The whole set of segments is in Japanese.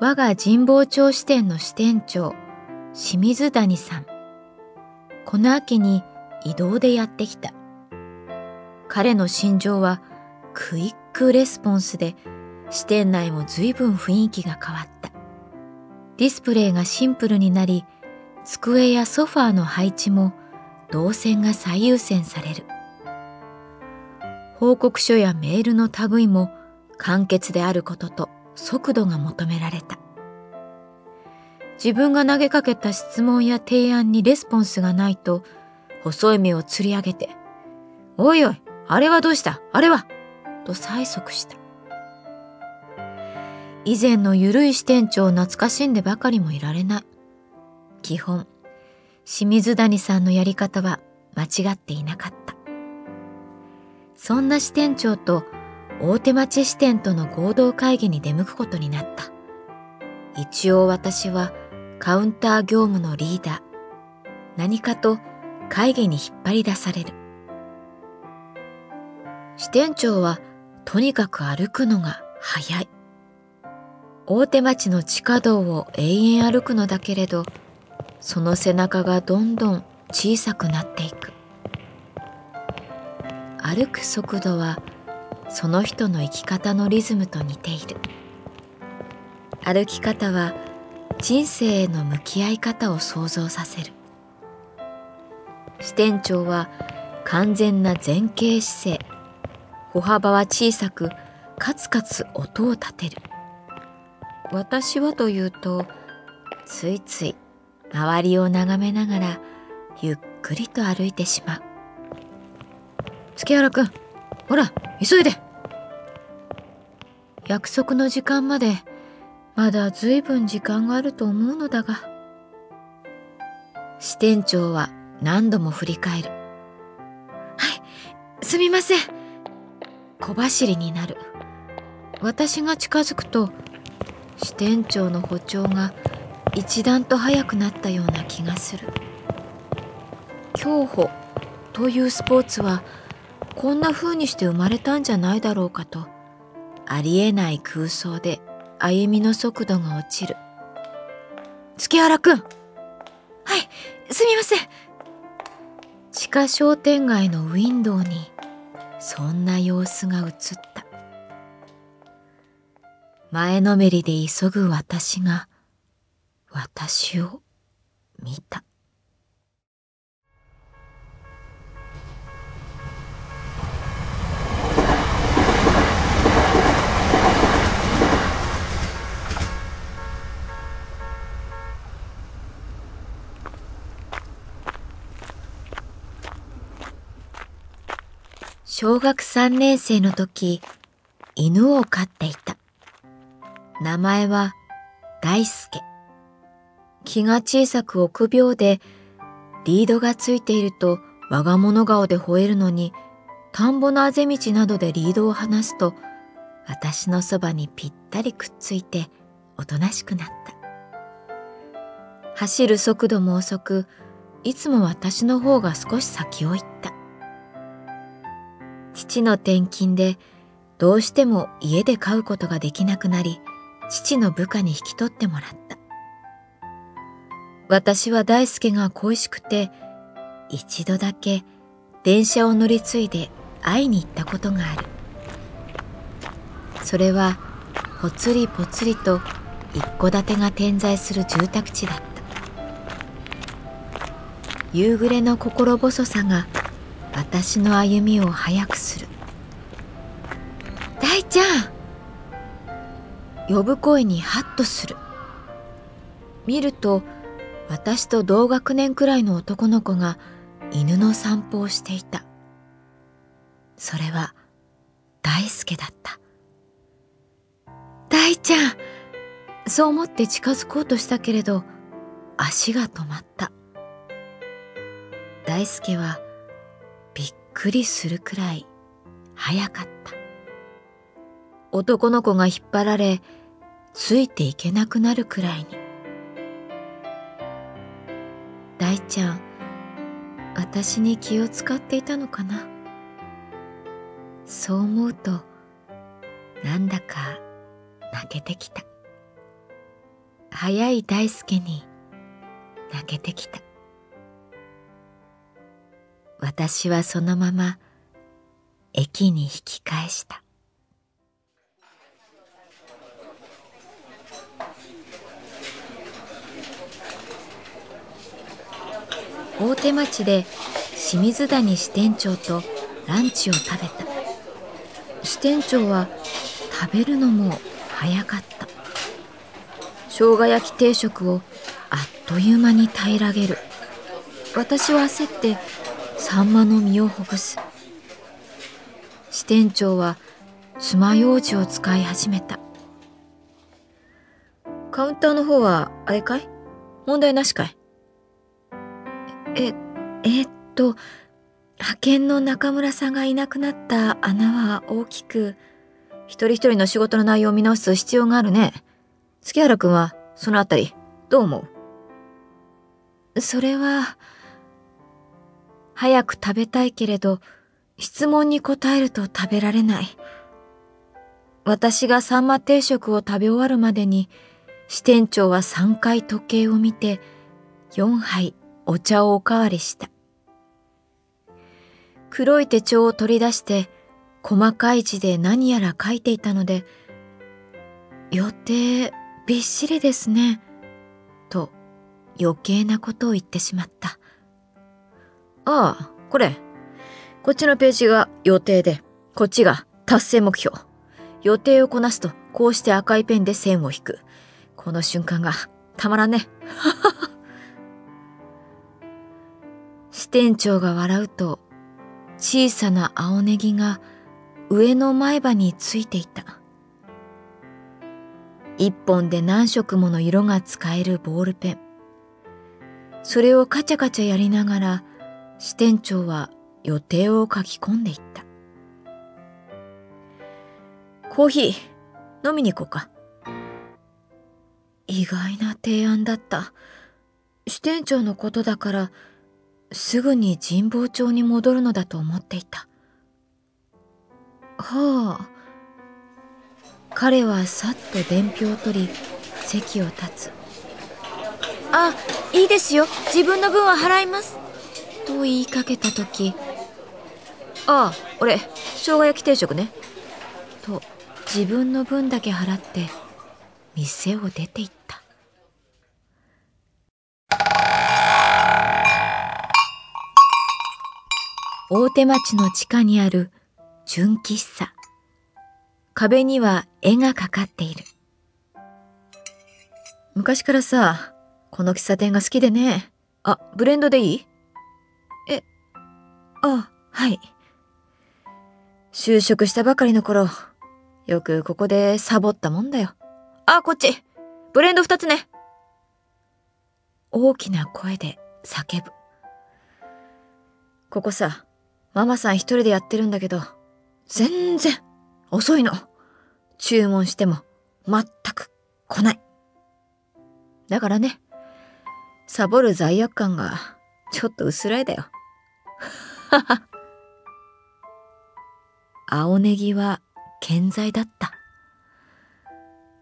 我が神保町支店の支店長清水谷さん。この秋に異動でやってきた。彼の信条はクイックレスポンスで支店内も随分雰囲気が変わった。ディスプレイがシンプルになり机やソファーの配置も動線が最優先される。報告書やメールの類も簡潔であることと速度が求められた。自分が投げかけた質問や提案にレスポンスがないと細い目をつり上げて「おいおいあれはどうした？あれは!」と催促した。以前のゆるい支店長を懐かしんでばかりもいられない。基本清水谷さんのやり方は間違っていなかった。そんな支店長と大手町支店との合同会議に出向くことになった。一応私はカウンター業務のリーダー。何かと会議に引っ張り出される。支店長はとにかく歩くのが早い。大手町の地下道を永遠歩くのだけれどその背中がどんどん小さくなっていく。歩く速度はその人の生き方のリズムと似ている。歩き方は人生への向き合い方を想像させる。支店長は完全な前傾姿勢。歩幅は小さくカツカツ音を立てる。私はというとついつい周りを眺めながらゆっくりと歩いてしまう。月原くん。ほら急いで。約束の時間までまだずいぶん時間があると思うのだが。支店長は何度も振り返る。はいすみません。小走りになる。私が近づくと支店長の歩調が一段と速くなったような気がする。競歩というスポーツはこんな風にして生まれたんじゃないだろうかと。ありえない空想で歩みの速度が落ちる。月原くん。はいすみません。地下商店街のウィンドウにそんな様子が映った。前のめりで急ぐ私が私を見た。小学3年生の時、犬を飼っていた。名前は大輔。気が小さく臆病で、リードがついていると我が物顔で吠えるのに、田んぼのあぜ道などでリードを離すと、私のそばにぴったりくっついておとなしくなった走る速度も遅くいつも私の方が少し先を行った父の転勤でどうしても家で飼うことができなくなり父の部下に引き取ってもらった。私は大輔が恋しくて一度だけ電車を乗り継いで会いに行ったことがある。それはぽつりぽつりと一戸建てが点在する住宅地だった。夕暮れの心細さが私の歩みを早くする。大ちゃん。呼ぶ声にハッとする。見ると私と同学年くらいの男の子が犬の散歩をしていた。それは大輔だった。大ちゃん。そう思って近づこうとしたけれど足が止まった。大輔はくりするくらい早かった。男の子が引っ張られついていけなくなるくらいに。大ちゃん私に気を使っていたのかな？そう思うとなんだか泣けてきた。早い大輔に泣けてきた。私はそのまま駅に引き返した。大手町で清水谷支店長とランチを食べた。支店長は食べるのも早かった。生姜焼き定食をあっという間に平らげる。私は焦ってサンマの身をほぐす。支店長は爪楊枝を使い始めた。カウンターの方はあれかい？問題なしかい？え、えー、っと、派遣の中村さんがいなくなった穴は大きく、一人一人の仕事の内容を見直す必要があるね。月原くんはそのあたり、どう思う？それは、早く食べたいけれど、質問に答えると食べられない。私がサンマ定食を食べ終わるまでに、支店長は3回時計を見て、4杯お茶をおかわりした。黒い手帳を取り出して細かい字で何やら書いていたので、予定びっしりですね、と余計なことを言ってしまった。ああ、これ。こっちのページが予定で、こっちが達成目標。予定をこなすと、こうして赤いペンで線を引く。この瞬間がたまらんね。支店長が笑うと小さな青ネギが上の前歯についていた一本で何色もの色が使えるボールペンそれをカチャカチャやりながら支店長は予定を書き込んでいったコーヒー飲みに行こうか意外な提案だった支店長のことだからすぐに神保町に戻るのだと思っていた。はあ。彼はさっと伝票を取り、席を立つ。あ、いいですよ。自分の分は払います。と言いかけた時、ああ、俺、生姜焼き定食ね。と、自分の分だけ払って、店を出て行った。大手町の地下にある純喫茶。壁には絵がかかっている。昔からさ、この喫茶店が好きでね。あ、ブレンドでいい、あ、はい。就職したばかりの頃、よくここでサボったもんだよ。あ、こっちブレンド二つね大きな声で叫ぶ。ここさ、ママさん一人でやってるんだけど、全然遅いの。注文しても全く来ない。だからね、サボる罪悪感がちょっと薄らいだよ。青ネギは健在だった。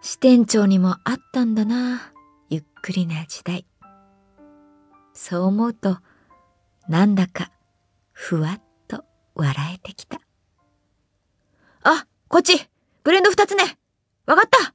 支店長にもあったんだな、ゆっくりな時代。そう思うと、なんだかふわっと笑えてきた。あ、こっちブレンド二つねわかった